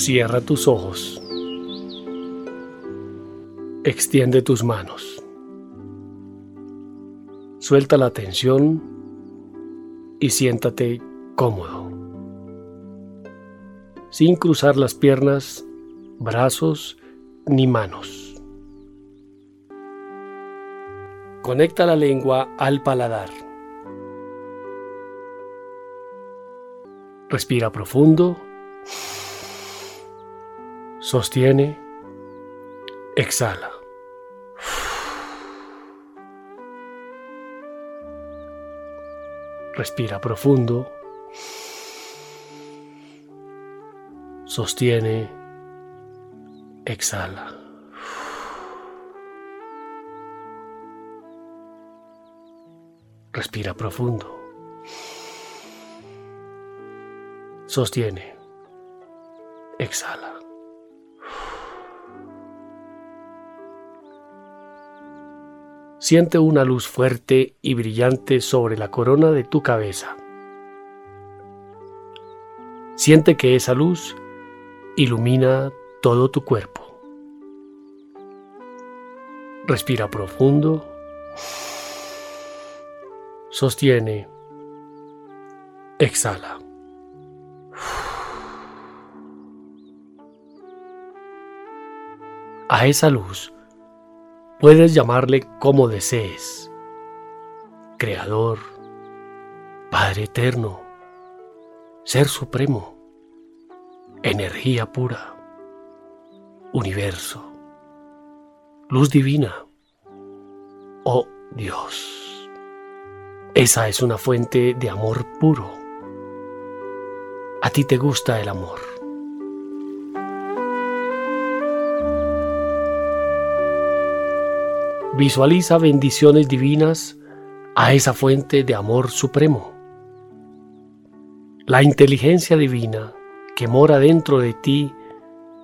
Cierra tus ojos. Extiende tus manos. Suelta la tensión y siéntate cómodo. Sin cruzar las piernas, brazos ni manos. Conecta la lengua al paladar. Respira profundo. Sostiene. Exhala. Respira profundo. Sostiene. Exhala. Respira profundo. Sostiene. Exhala. Siente una luz fuerte y brillante sobre la corona de tu cabeza. Siente que esa luz ilumina todo tu cuerpo. Respira profundo. Sostiene. Exhala. A esa luz puedes llamarle como desees. Creador, Padre Eterno, Ser Supremo, Energía pura, Universo, Luz Divina o Dios. Esa es una fuente de amor puro. A ti te gusta el amor. Visualiza bendiciones divinas a esa fuente de amor supremo. La inteligencia divina que mora dentro de ti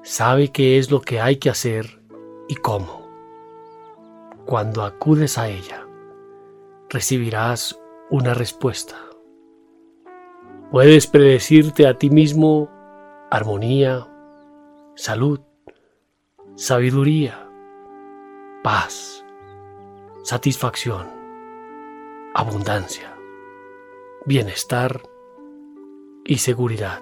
sabe qué es lo que hay que hacer y cómo. Cuando acudes a ella, recibirás una respuesta. Puedes predecirte a ti mismo armonía, salud, sabiduría, paz, satisfacción, abundancia, bienestar y seguridad.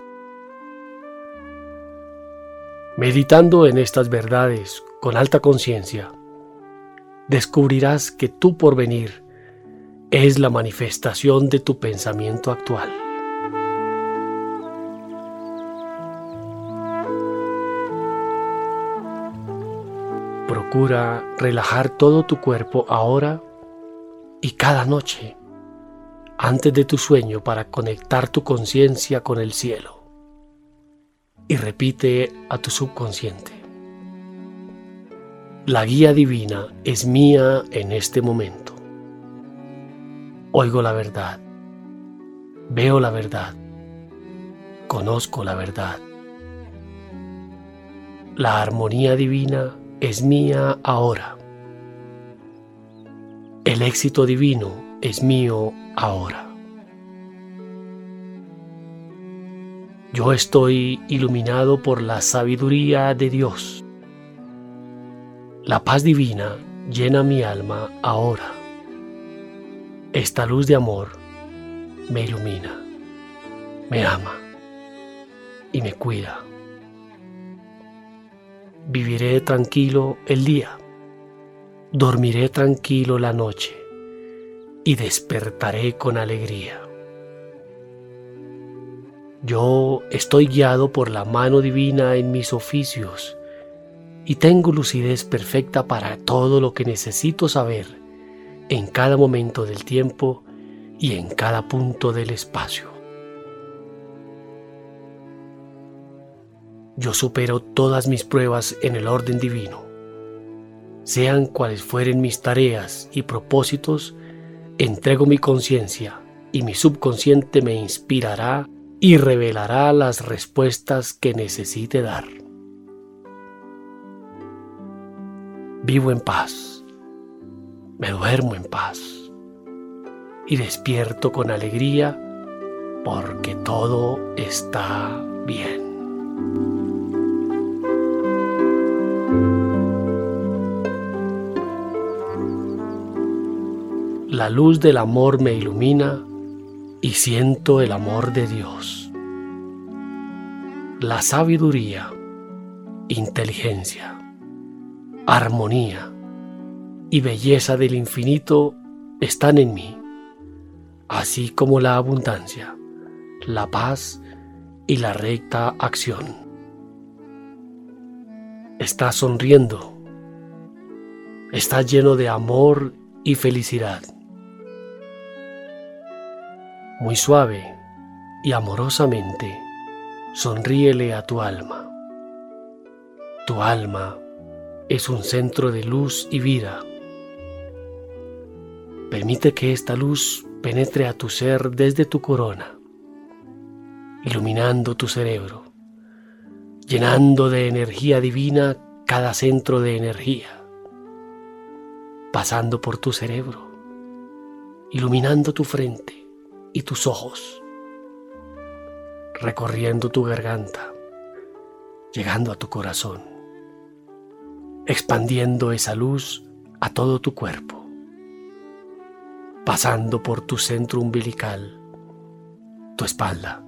Meditando en estas verdades con alta conciencia, descubrirás que tu porvenir es la manifestación de tu pensamiento actual. Procura relajar todo tu cuerpo ahora y cada noche antes de tu sueño para conectar tu conciencia con el cielo. Y repite a tu subconsciente. La guía divina es mía en este momento. Oigo la verdad. Veo la verdad. Conozco la verdad. La armonía divina es mía ahora. El éxito divino es mío ahora. Yo estoy iluminado por la sabiduría de Dios. La paz divina llena mi alma ahora. Esta luz de amor me ilumina, me ama y me cuida. Viviré tranquilo el día, dormiré tranquilo la noche y despertaré con alegría. Yo estoy guiado por la mano divina en mis oficios y tengo lucidez perfecta para todo lo que necesito saber en cada momento del tiempo y en cada punto del espacio. Yo supero todas mis pruebas en el orden divino. Sean cuales fueren mis tareas y propósitos, entrego mi conciencia y mi subconsciente me inspirará y revelará las respuestas que necesite dar. Vivo en paz, me duermo en paz y despierto con alegría porque todo está bien. La luz del amor me ilumina y siento el amor de Dios. La sabiduría, inteligencia, armonía y belleza del infinito están en mí, así como la abundancia, la paz y la recta acción. Estás sonriendo, estás lleno de amor y felicidad muy suave y amorosamente, sonríele a tu alma. Tu alma es un centro de luz y vida. Permite que esta luz penetre a tu ser desde tu corona, iluminando tu cerebro, llenando de energía divina cada centro de energía, pasando por tu cerebro, iluminando tu frente, y tus ojos, recorriendo tu garganta, llegando a tu corazón, expandiendo esa luz a todo tu cuerpo, pasando por tu centro umbilical, tu espalda,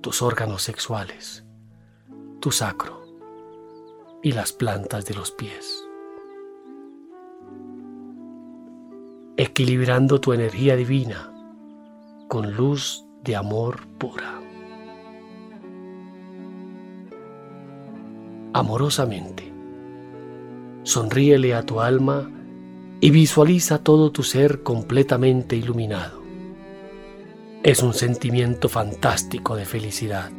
tus órganos sexuales, tu sacro y las plantas de los pies. Equilibrando tu energía divina con luz de amor pura. Amorosamente, sonríele a tu alma y visualiza todo tu ser completamente iluminado. Es un sentimiento fantástico de felicidad.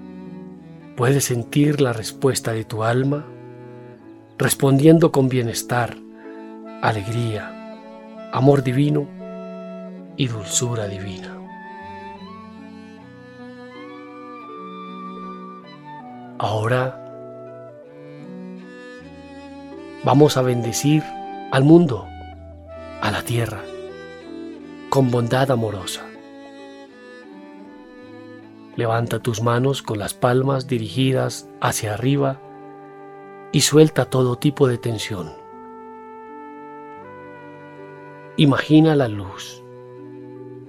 Puedes sentir la respuesta de tu alma respondiendo con bienestar, alegría, amor divino y dulzura divina. Ahora vamos a bendecir al mundo, a la tierra, con bondad amorosa. Levanta tus manos con las palmas dirigidas hacia arriba y suelta todo tipo de tensión. Imagina la luz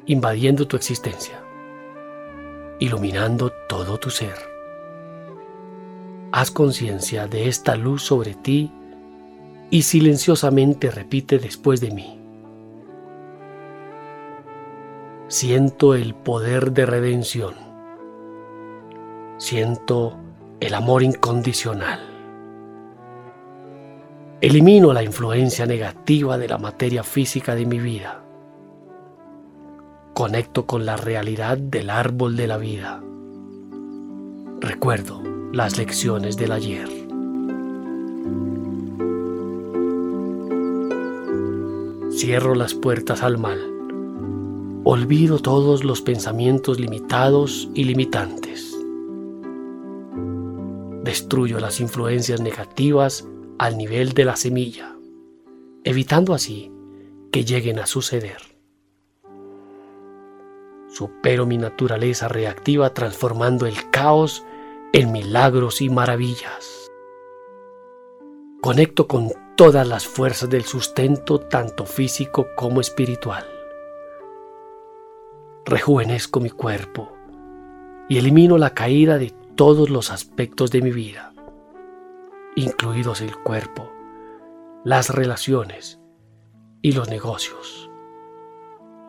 invadiendo tu existencia, iluminando todo tu ser. Haz conciencia de esta luz sobre ti y silenciosamente repite después de mí. Siento el poder de redención. Siento el amor incondicional. Elimino la influencia negativa de la materia física de mi vida. Conecto con la realidad del árbol de la vida. Recuerdo las lecciones del ayer. Cierro las puertas al mal. Olvido todos los pensamientos limitados y limitantes. Destruyo las influencias negativas al nivel de la semilla, evitando así que lleguen a suceder. Supero mi naturaleza reactiva transformando el caos en milagros y maravillas. Conecto con todas las fuerzas del sustento, tanto físico como espiritual. Rejuvenezco mi cuerpo y elimino la caída de todos los aspectos de mi vida, incluidos el cuerpo, las relaciones y los negocios.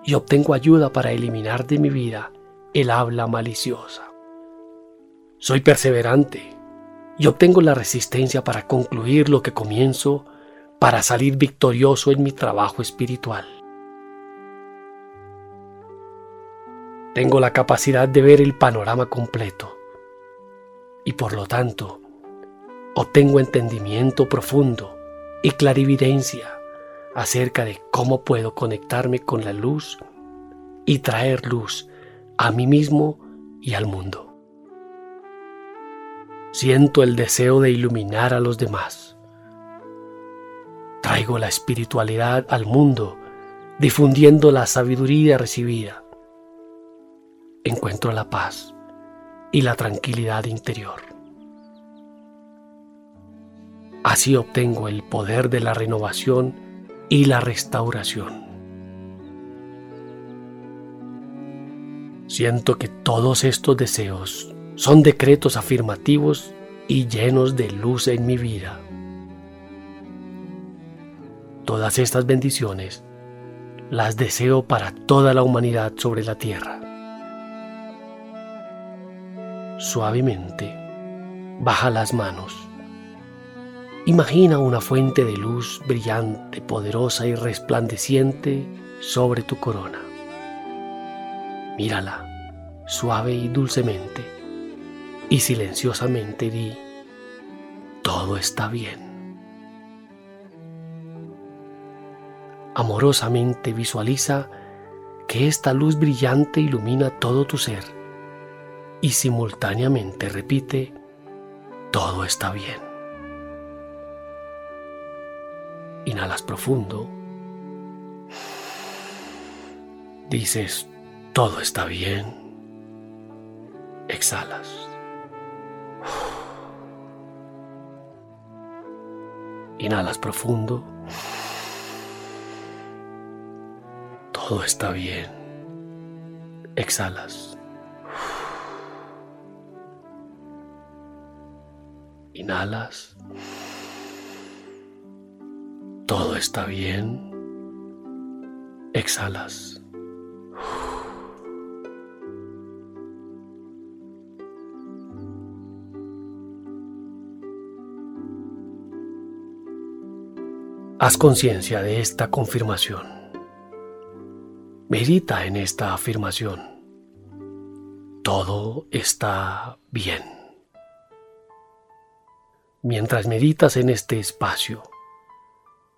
Y obtengo ayuda para eliminar de mi vida el habla maliciosa. Soy perseverante y obtengo la resistencia para concluir lo que comienzo, para salir victorioso en mi trabajo espiritual. Tengo la capacidad de ver el panorama completo y por lo tanto obtengo entendimiento profundo y clarividencia acerca de cómo puedo conectarme con la luz y traer luz a mí mismo y al mundo. Siento el deseo de iluminar a los demás. Traigo la espiritualidad al mundo, difundiendo la sabiduría recibida. Encuentro la paz y la tranquilidad interior. Así obtengo el poder de la renovación y la restauración. Siento que todos estos deseos son decretos afirmativos y llenos de luz en mi vida. Todas estas bendiciones las deseo para toda la humanidad sobre la tierra. Suavemente, baja las manos. Imagina una fuente de luz brillante, poderosa y resplandeciente sobre tu corona. Mírala, suave y dulcemente, y silenciosamente di, todo está bien. Amorosamente visualiza que esta luz brillante ilumina todo tu ser y simultáneamente repite, todo está bien. Inhalas profundo. Dices, todo está bien. Exhalas. Inhalas profundo. Todo está bien. Exhalas. Inhalas. Todo está bien. Exhalas. Haz conciencia de esta confirmación. Medita en esta afirmación. Todo está bien. Mientras meditas en este espacio,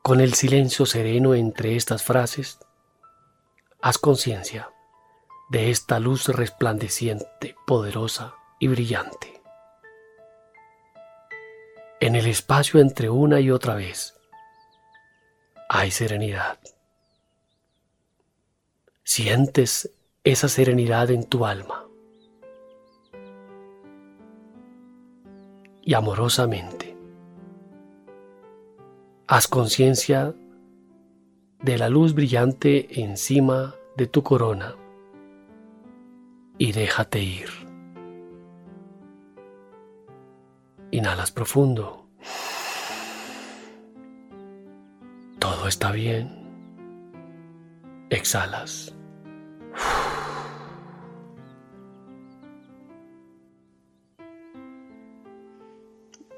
con el silencio sereno entre estas frases, haz conciencia de esta luz resplandeciente, poderosa y brillante. En el espacio entre una y otra vez, hay serenidad. Sientes esa serenidad en tu alma. Y amorosamente, haz conciencia de la luz brillante encima de tu corona y déjate ir. Inhalas profundo. Todo está bien. Exhalas.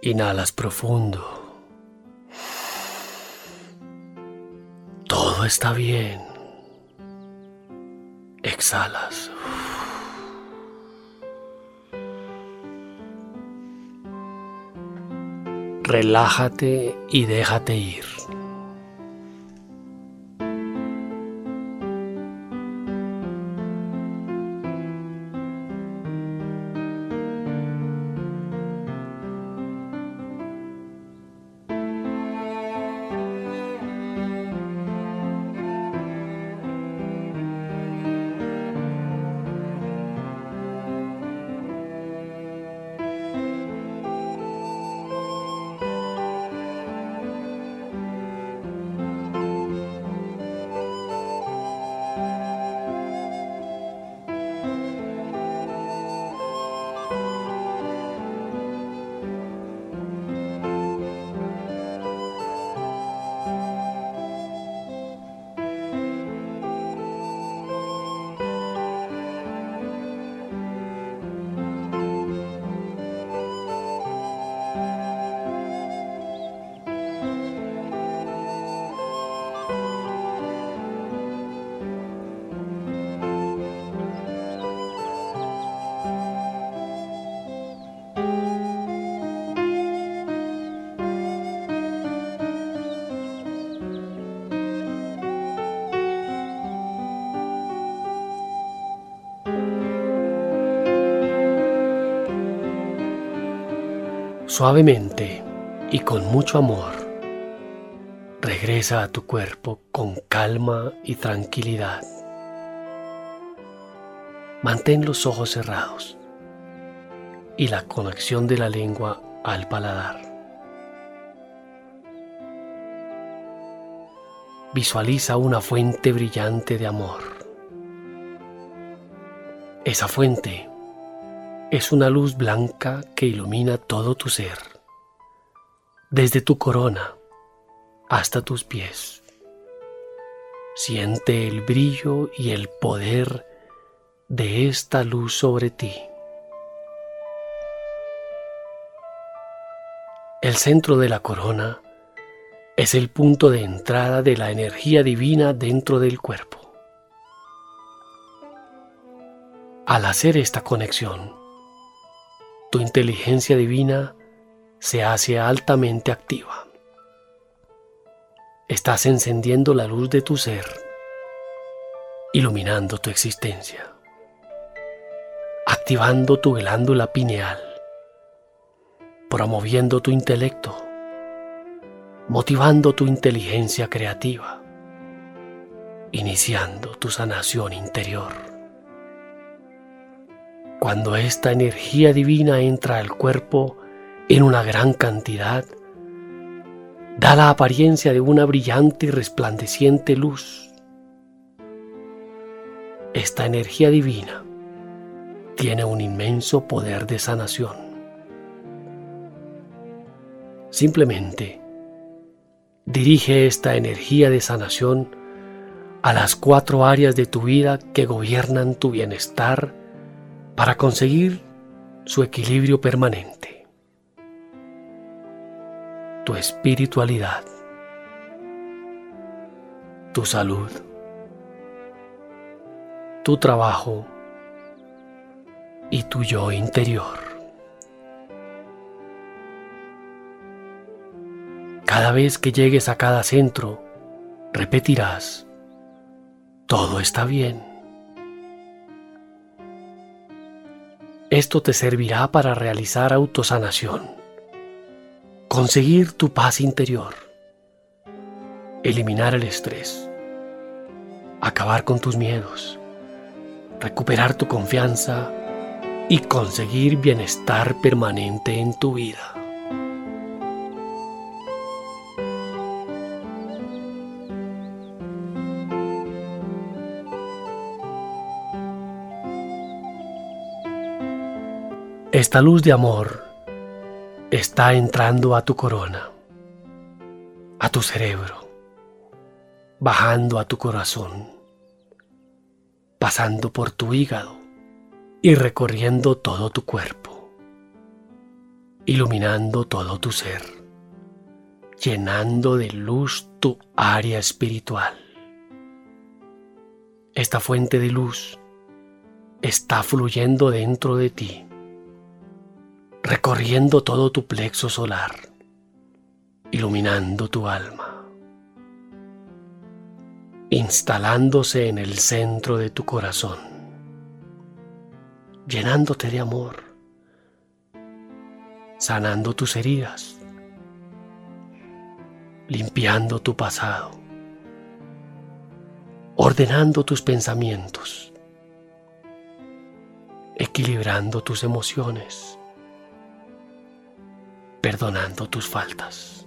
Inhalas profundo. Todo está bien. Exhalas. Relájate y déjate ir. Suavemente y con mucho amor, regresa a tu cuerpo con calma y tranquilidad. Mantén los ojos cerrados y la conexión de la lengua al paladar. Visualiza una fuente brillante de amor. Esa fuente es una luz blanca que ilumina todo tu ser, desde tu corona hasta tus pies. Siente el brillo y el poder de esta luz sobre ti. El centro de la corona es el punto de entrada de la energía divina dentro del cuerpo. Al hacer esta conexión, tu inteligencia divina se hace altamente activa. Estás encendiendo la luz de tu ser, iluminando tu existencia, activando tu glándula pineal, promoviendo tu intelecto, motivando tu inteligencia creativa, iniciando tu sanación interior. Cuando esta energía divina entra al cuerpo en una gran cantidad, da la apariencia de una brillante y resplandeciente luz. Esta energía divina tiene un inmenso poder de sanación. Simplemente dirige esta energía de sanación a las cuatro áreas de tu vida que gobiernan tu bienestar para conseguir su equilibrio permanente. Tu espiritualidad, tu salud, tu trabajo y tu yo interior. Cada vez que llegues a cada centro, repetirás, todo está bien. Esto te servirá para realizar autosanación, conseguir tu paz interior, eliminar el estrés, acabar con tus miedos, recuperar tu confianza. Y conseguir bienestar permanente en tu vida. Esta luz de amor está entrando a tu corona, a tu cerebro, bajando a tu corazón, pasando por tu hígado y recorriendo todo tu cuerpo, iluminando todo tu ser, llenando de luz tu área espiritual. Esta fuente de luz está fluyendo dentro de ti recorriendo todo tu plexo solar, iluminando tu alma, instalándose en el centro de tu corazón, llenándote de amor, sanando tus heridas, limpiando tu pasado, ordenando tus pensamientos, equilibrando tus emociones perdonando tus faltas.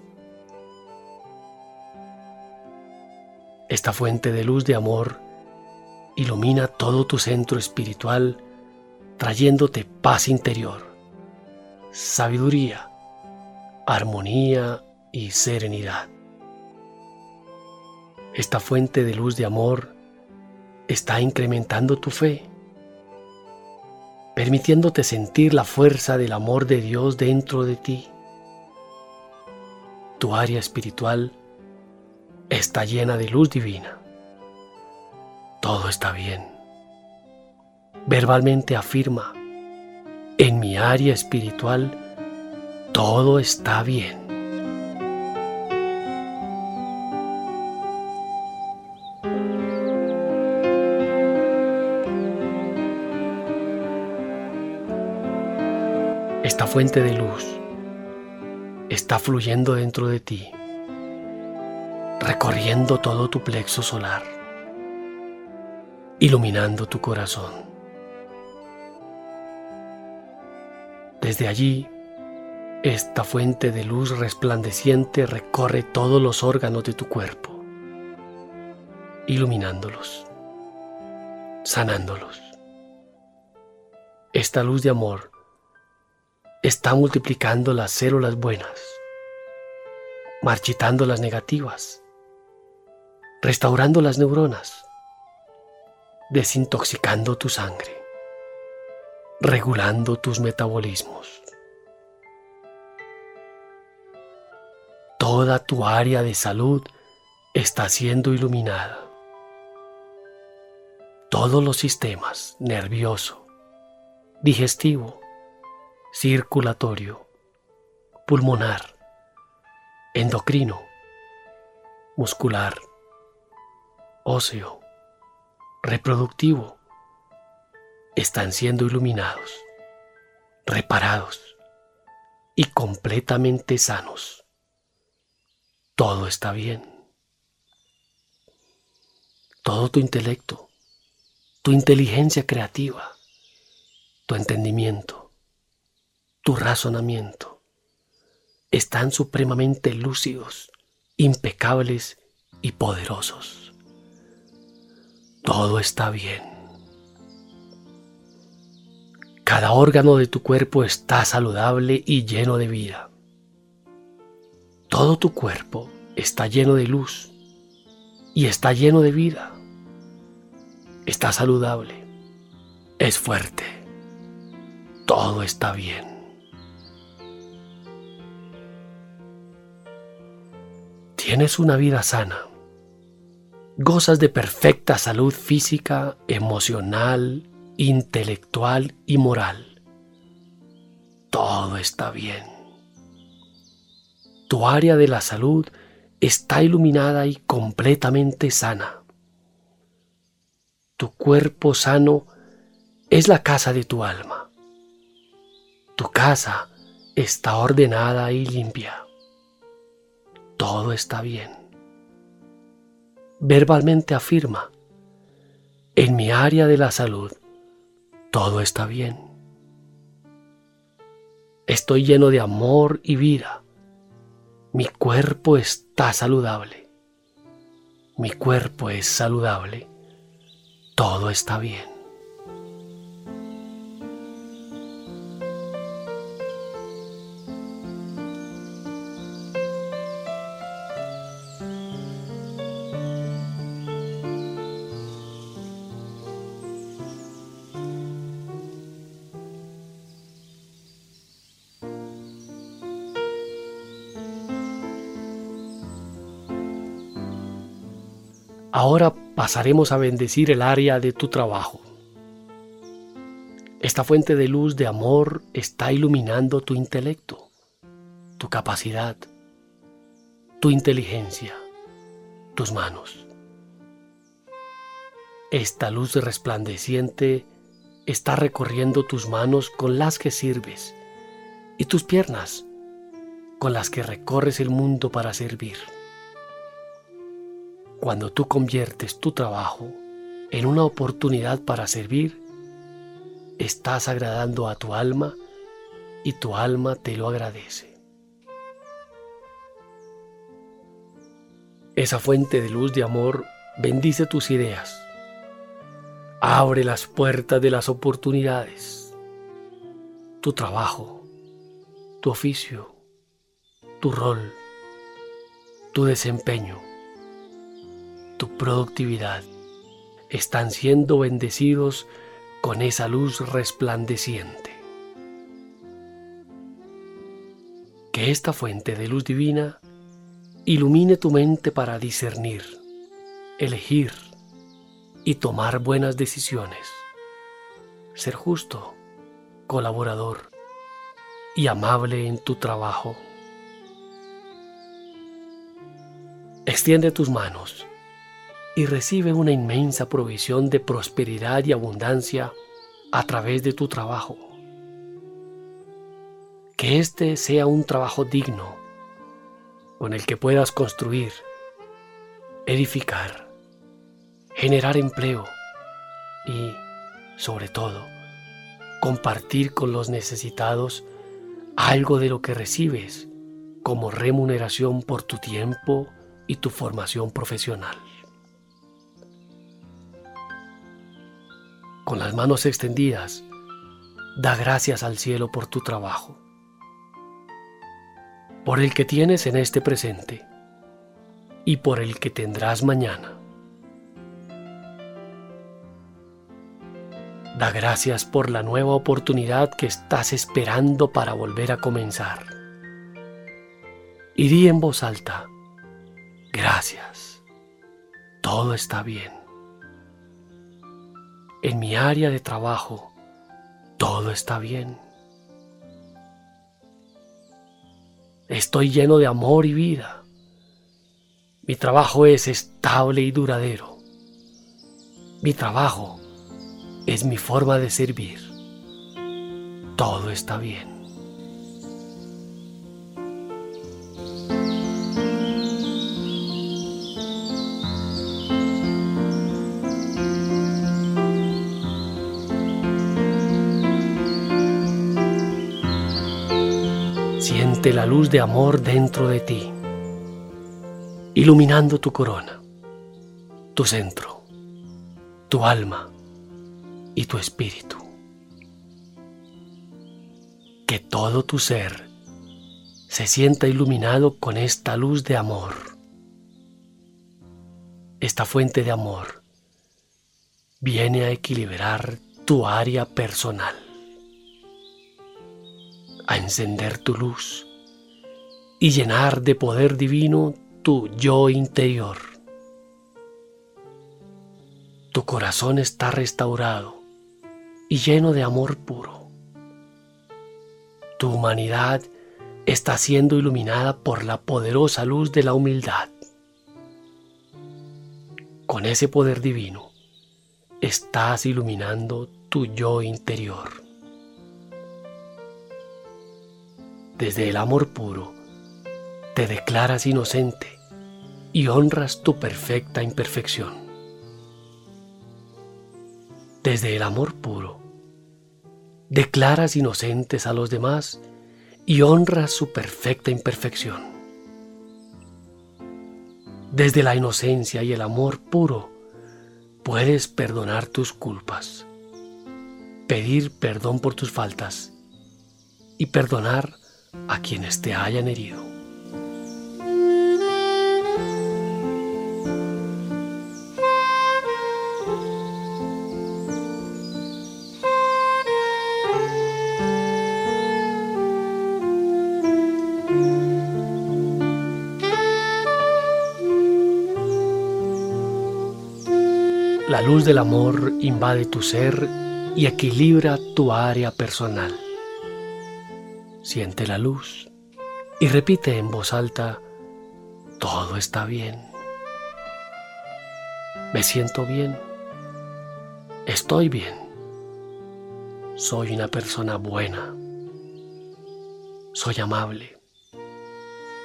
Esta fuente de luz de amor ilumina todo tu centro espiritual, trayéndote paz interior, sabiduría, armonía y serenidad. Esta fuente de luz de amor está incrementando tu fe permitiéndote sentir la fuerza del amor de Dios dentro de ti tu área espiritual está llena de luz divina. Todo está bien. Verbalmente afirma, en mi área espiritual todo está bien. Esta fuente de luz está fluyendo dentro de ti, recorriendo todo tu plexo solar, iluminando tu corazón. Desde allí, esta fuente de luz resplandeciente recorre todos los órganos de tu cuerpo, iluminándolos, sanándolos, Esta luz de amor está multiplicando las células buenas, marchitando las negativas, restaurando las neuronas, desintoxicando tu sangre, regulando tus metabolismos. Toda tu área de salud está siendo iluminada. Todos los sistemas nervioso, digestivo, circulatorio, pulmonar, endocrino, muscular, óseo, reproductivo, están siendo iluminados, reparados y completamente sanos. Todo está bien. Todo tu intelecto, tu inteligencia creativa, tu entendimiento, tu razonamiento, están supremamente lúcidos, impecables y poderosos. Todo está bien. Cada órgano de tu cuerpo está saludable y lleno de vida. Todo tu cuerpo está lleno de luz y está lleno de vida. Está saludable, es fuerte, todo está bien. Tienes una vida sana. Gozas de perfecta salud física, emocional, intelectual y moral. Todo está bien. Tu área de la salud está iluminada y completamente sana. Tu cuerpo sano es la casa de tu alma. Tu casa está ordenada y limpia todo está bien. Verbalmente afirma, en mi área de la salud, todo está bien. Estoy lleno de amor y vida. Mi cuerpo está saludable. Mi cuerpo es saludable. Todo está bien. Pasaremos a bendecir el área de tu trabajo. Esta fuente de luz de amor está iluminando tu intelecto, tu capacidad, tu inteligencia, tus manos. Esta luz resplandeciente está recorriendo tus manos con las que sirves y tus piernas con las que recorres el mundo para servir. Cuando tú conviertes tu trabajo en una oportunidad para servir, estás agradando a tu alma y tu alma te lo agradece. Esa fuente de luz de amor bendice tus ideas, abre las puertas de las oportunidades, tu trabajo, tu oficio, tu rol, tu desempeño tu productividad están siendo bendecidos con esa luz resplandeciente. Que esta fuente de luz divina ilumine tu mente para discernir, elegir y tomar buenas decisiones. Ser justo, colaborador y amable en tu trabajo. Extiende tus manos y recibe una inmensa provisión de prosperidad y abundancia a través de tu trabajo. Que este sea un trabajo digno con el que puedas construir, edificar, generar empleo y, sobre todo, compartir con los necesitados algo de lo que recibes como remuneración por tu tiempo y tu formación profesional. Con las manos extendidas, Da gracias al cielo por tu trabajo, por el que tienes en este presente y por el que tendrás mañana. Da gracias por la nueva oportunidad que estás esperando para volver a comenzar. Y di en voz alta, gracias, todo está bien. En mi área de trabajo, todo está bien. Estoy lleno de amor y vida. Mi trabajo es estable y duradero. Mi trabajo es mi forma de servir. Todo está bien. La luz de amor dentro de ti, iluminando tu corona, tu centro, tu alma y tu espíritu. Que todo tu ser se sienta iluminado con esta luz de amor, esta fuente de amor viene a equilibrar tu área personal a encender tu luz y llenar de poder divino tu yo interior. Tu corazón está restaurado y lleno de amor puro. Tu humanidad está siendo iluminada por la poderosa luz de la humildad. Con ese poder divino estás iluminando tu yo interior. desde el amor puro, te declaras inocente y honras tu perfecta imperfección. Desde el amor puro, declaras inocentes a los demás y honras su perfecta imperfección. Desde la inocencia y el amor puro, puedes perdonar tus culpas, pedir perdón por tus faltas y perdonar a quienes te hayan herido. La luz del amor invade tu ser y equilibra tu área personal. Siente la luz y repite en voz alta, todo está bien. Me siento bien. Estoy bien. Soy una persona buena. Soy amable.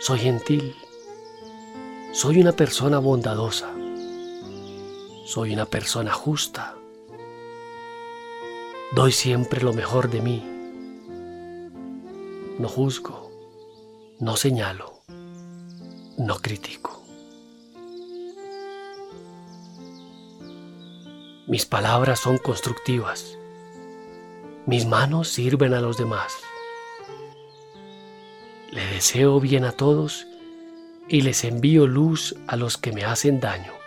Soy gentil. Soy una persona bondadosa. Soy una persona justa. Doy siempre lo mejor de mí no juzgo, no señalo, no critico. Mis palabras son constructivas. Mis manos sirven a los demás. Le deseo bien a todos y les envío luz a los que me hacen daño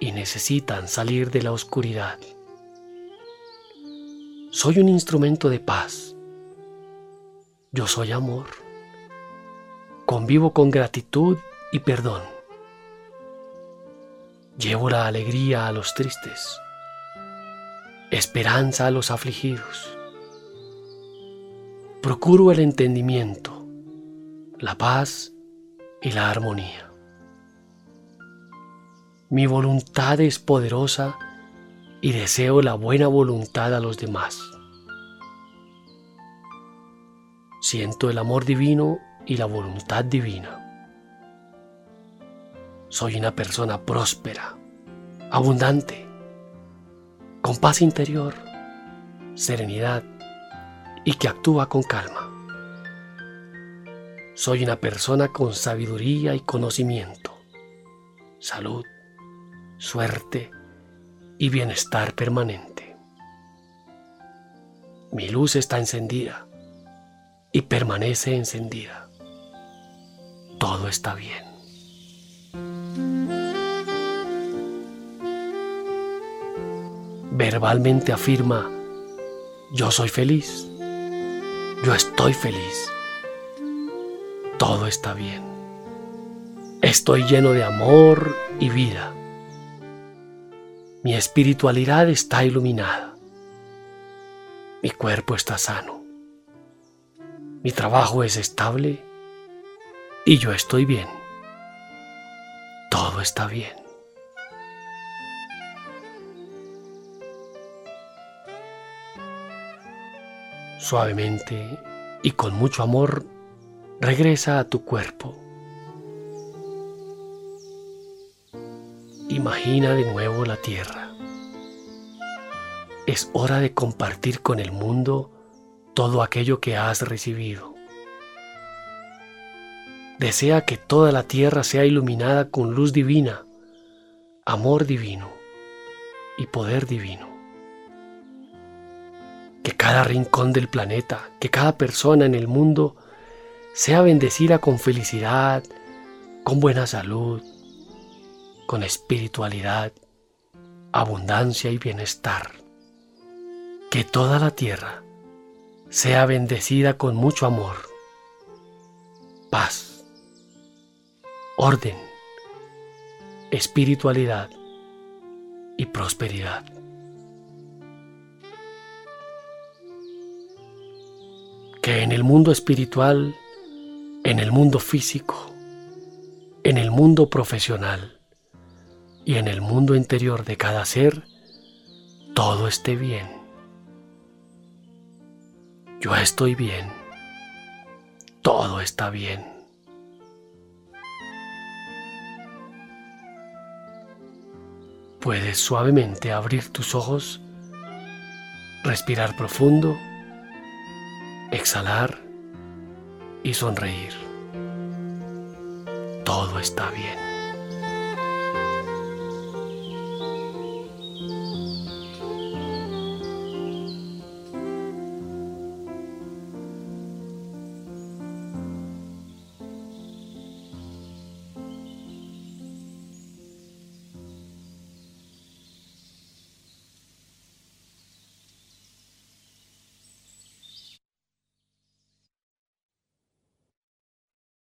y necesitan salir de la oscuridad. Soy un instrumento de paz yo soy amor. Convivo con gratitud y perdón. Llevo la alegría a los tristes, esperanza a los afligidos. Procuro el entendimiento, la paz y la armonía. Mi voluntad es poderosa y deseo la buena voluntad a los demás. Siento el amor divino y la voluntad divina. Soy una persona próspera, abundante, con paz interior, serenidad y que actúa con calma. Soy una persona con sabiduría y conocimiento, salud, suerte y bienestar permanente. Mi luz está encendida y permanece encendida. Todo está bien. Verbalmente afirma, yo soy feliz, yo estoy feliz, todo está bien, estoy lleno de amor y vida, mi espiritualidad está iluminada. Mi cuerpo está sano. Mi trabajo es estable y yo estoy bien. Todo está bien. Suavemente y con mucho amor, regresa a tu cuerpo. Imagina de nuevo la tierra. Es hora de compartir con el mundo todo aquello que has recibido. Desea que toda la tierra sea iluminada con luz divina, amor divino y poder divino. Que cada rincón del planeta, que cada persona en el mundo sea bendecida con felicidad, con buena salud, con espiritualidad, abundancia y bienestar que toda la tierra sea bendecida con mucho amor, paz, orden, espiritualidad y prosperidad. Que en el mundo espiritual, en el mundo físico, en el mundo profesional y en el mundo interior de cada ser, todo esté bien yo estoy bien. Todo está bien. Puedes suavemente abrir tus ojos, respirar profundo, exhalar y sonreír. Todo está bien.